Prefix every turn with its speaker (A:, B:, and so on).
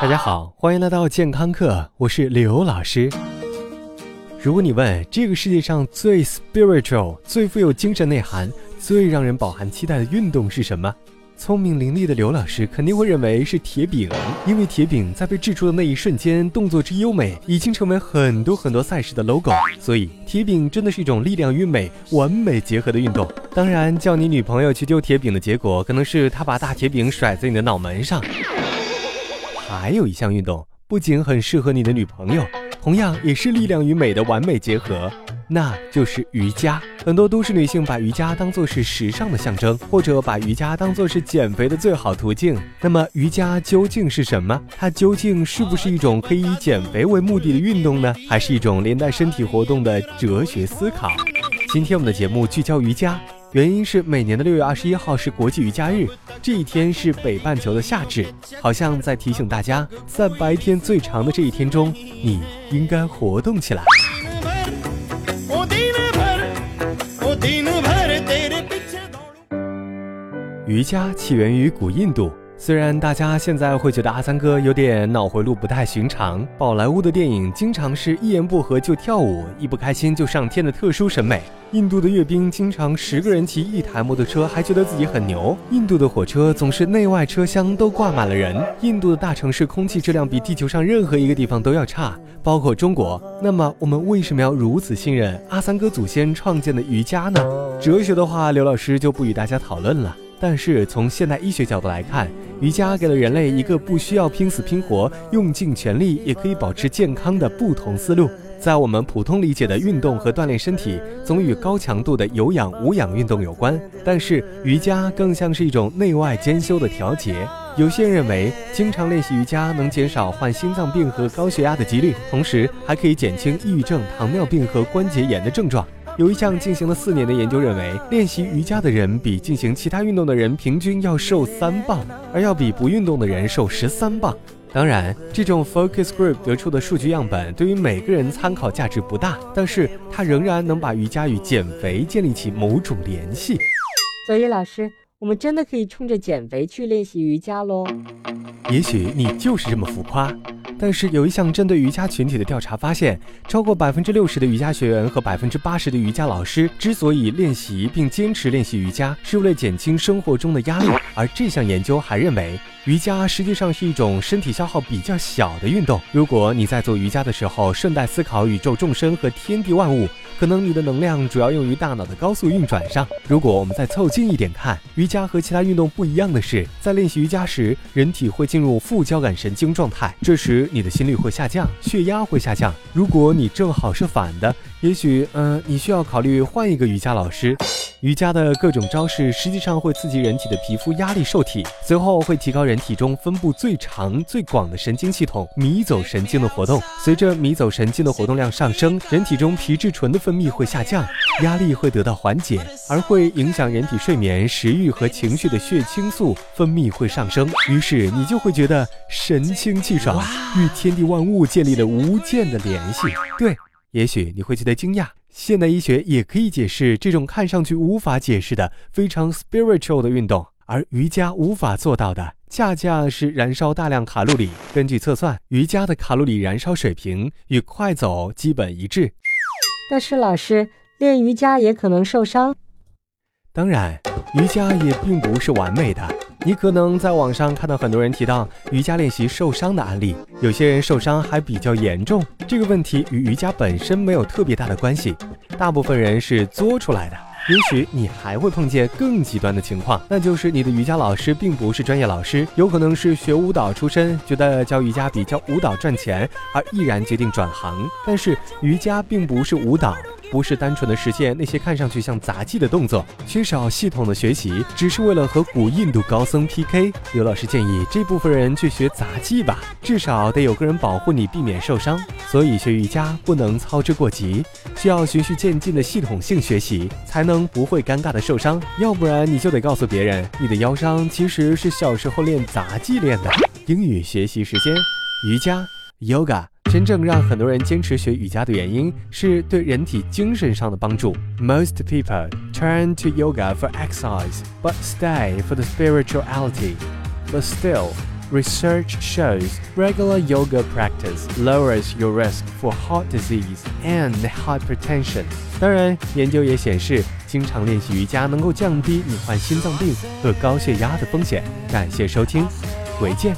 A: 大家好，欢迎来到健康课，我是刘老师。如果你问这个世界上最 spiritual、最富有精神内涵、最让人饱含期待的运动是什么？聪明伶俐的刘老师肯定会认为是铁饼，因为铁饼在被掷出的那一瞬间，动作之优美，已经成为很多很多赛事的 logo。所以，铁饼真的是一种力量与美完美结合的运动。当然，叫你女朋友去丢铁饼的结果，可能是她把大铁饼甩在你的脑门上。还有一项运动，不仅很适合你的女朋友，同样也是力量与美的完美结合。那就是瑜伽，很多都市女性把瑜伽当做是时尚的象征，或者把瑜伽当做是减肥的最好途径。那么瑜伽究竟是什么？它究竟是不是一种可以以减肥为目的的运动呢？还是一种连带身体活动的哲学思考？今天我们的节目聚焦瑜伽，原因是每年的六月二十一号是国际瑜伽日，这一天是北半球的夏至，好像在提醒大家，在白天最长的这一天中，你应该活动起来。瑜伽起源于古印度，虽然大家现在会觉得阿三哥有点脑回路不太寻常，宝莱坞的电影经常是一言不合就跳舞，一不开心就上天的特殊审美。印度的阅兵经常十个人骑一台摩托车，还觉得自己很牛。印度的火车总是内外车厢都挂满了人。印度的大城市空气质量比地球上任何一个地方都要差，包括中国。那么我们为什么要如此信任阿三哥祖先创建的瑜伽呢？哲学的话，刘老师就不与大家讨论了。但是从现代医学角度来看，瑜伽给了人类一个不需要拼死拼活、用尽全力也可以保持健康的不同思路。在我们普通理解的运动和锻炼身体，总与高强度的有氧、无氧运动有关。但是瑜伽更像是一种内外兼修的调节。有些人认为，经常练习瑜伽能减少患心脏病和高血压的几率，同时还可以减轻抑郁症、糖尿病和关节炎的症状。有一项进行了四年的研究认为，练习瑜伽的人比进行其他运动的人平均要瘦三磅，而要比不运动的人瘦十三磅。当然，这种 focus group 得出的数据样本对于每个人参考价值不大，但是它仍然能把瑜伽与减肥建立起某种联系。
B: 所以，老师，我们真的可以冲着减肥去练习瑜伽喽？
A: 也许你就是这么浮夸。但是有一项针对瑜伽群体的调查发现，超过百分之六十的瑜伽学员和百分之八十的瑜伽老师之所以练习并坚持练习瑜伽，是为了减轻生活中的压力。而这项研究还认为，瑜伽实际上是一种身体消耗比较小的运动。如果你在做瑜伽的时候顺带思考宇宙众生和天地万物。可能你的能量主要用于大脑的高速运转上。如果我们再凑近一点看，瑜伽和其他运动不一样的是，在练习瑜伽时，人体会进入副交感神经状态，这时你的心率会下降，血压会下降。如果你正好是反的，也许，嗯，你需要考虑换一个瑜伽老师。瑜伽的各种招式实际上会刺激人体的皮肤压力受体，随后会提高人体中分布最长、最广的神经系统迷走神经的活动。随着迷走神经的活动量上升，人体中皮质醇的分泌会下降，压力会得到缓解，而会影响人体睡眠、食欲和情绪的血清素分泌会上升。于是你就会觉得神清气爽，与天地万物建立了无间的联系。对。也许你会觉得惊讶，现代医学也可以解释这种看上去无法解释的非常 spiritual 的运动，而瑜伽无法做到的，恰恰是燃烧大量卡路里。根据测算，瑜伽的卡路里燃烧水平与快走基本一致。
B: 但是老师练瑜伽也可能受伤。
A: 当然，瑜伽也并不是完美的。你可能在网上看到很多人提到瑜伽练习受伤的案例，有些人受伤还比较严重。这个问题与瑜伽本身没有特别大的关系，大部分人是作出来的。也许你还会碰见更极端的情况，那就是你的瑜伽老师并不是专业老师，有可能是学舞蹈出身，觉得教瑜伽比教舞蹈赚钱，而毅然决定转行。但是瑜伽并不是舞蹈。不是单纯的实现那些看上去像杂技的动作，缺少系统的学习，只是为了和古印度高僧 PK。刘老师建议这部分人去学杂技吧，至少得有个人保护你，避免受伤。所以学瑜伽不能操之过急，需要循序渐进的系统性学习，才能不会尴尬的受伤。要不然你就得告诉别人，你的腰伤其实是小时候练杂技练的。英语学习时间，瑜伽，Yoga。真正让很多人坚持学瑜伽的原因是对人体精神上的帮助。Most people turn to yoga for exercise, but stay for the spirituality. But still, Research shows regular yoga practice lowers your risk for heart disease and hypertension。当然，研究也显示，经常练习瑜伽能够降低你患心脏病和高血压的风险。感谢收听，回见。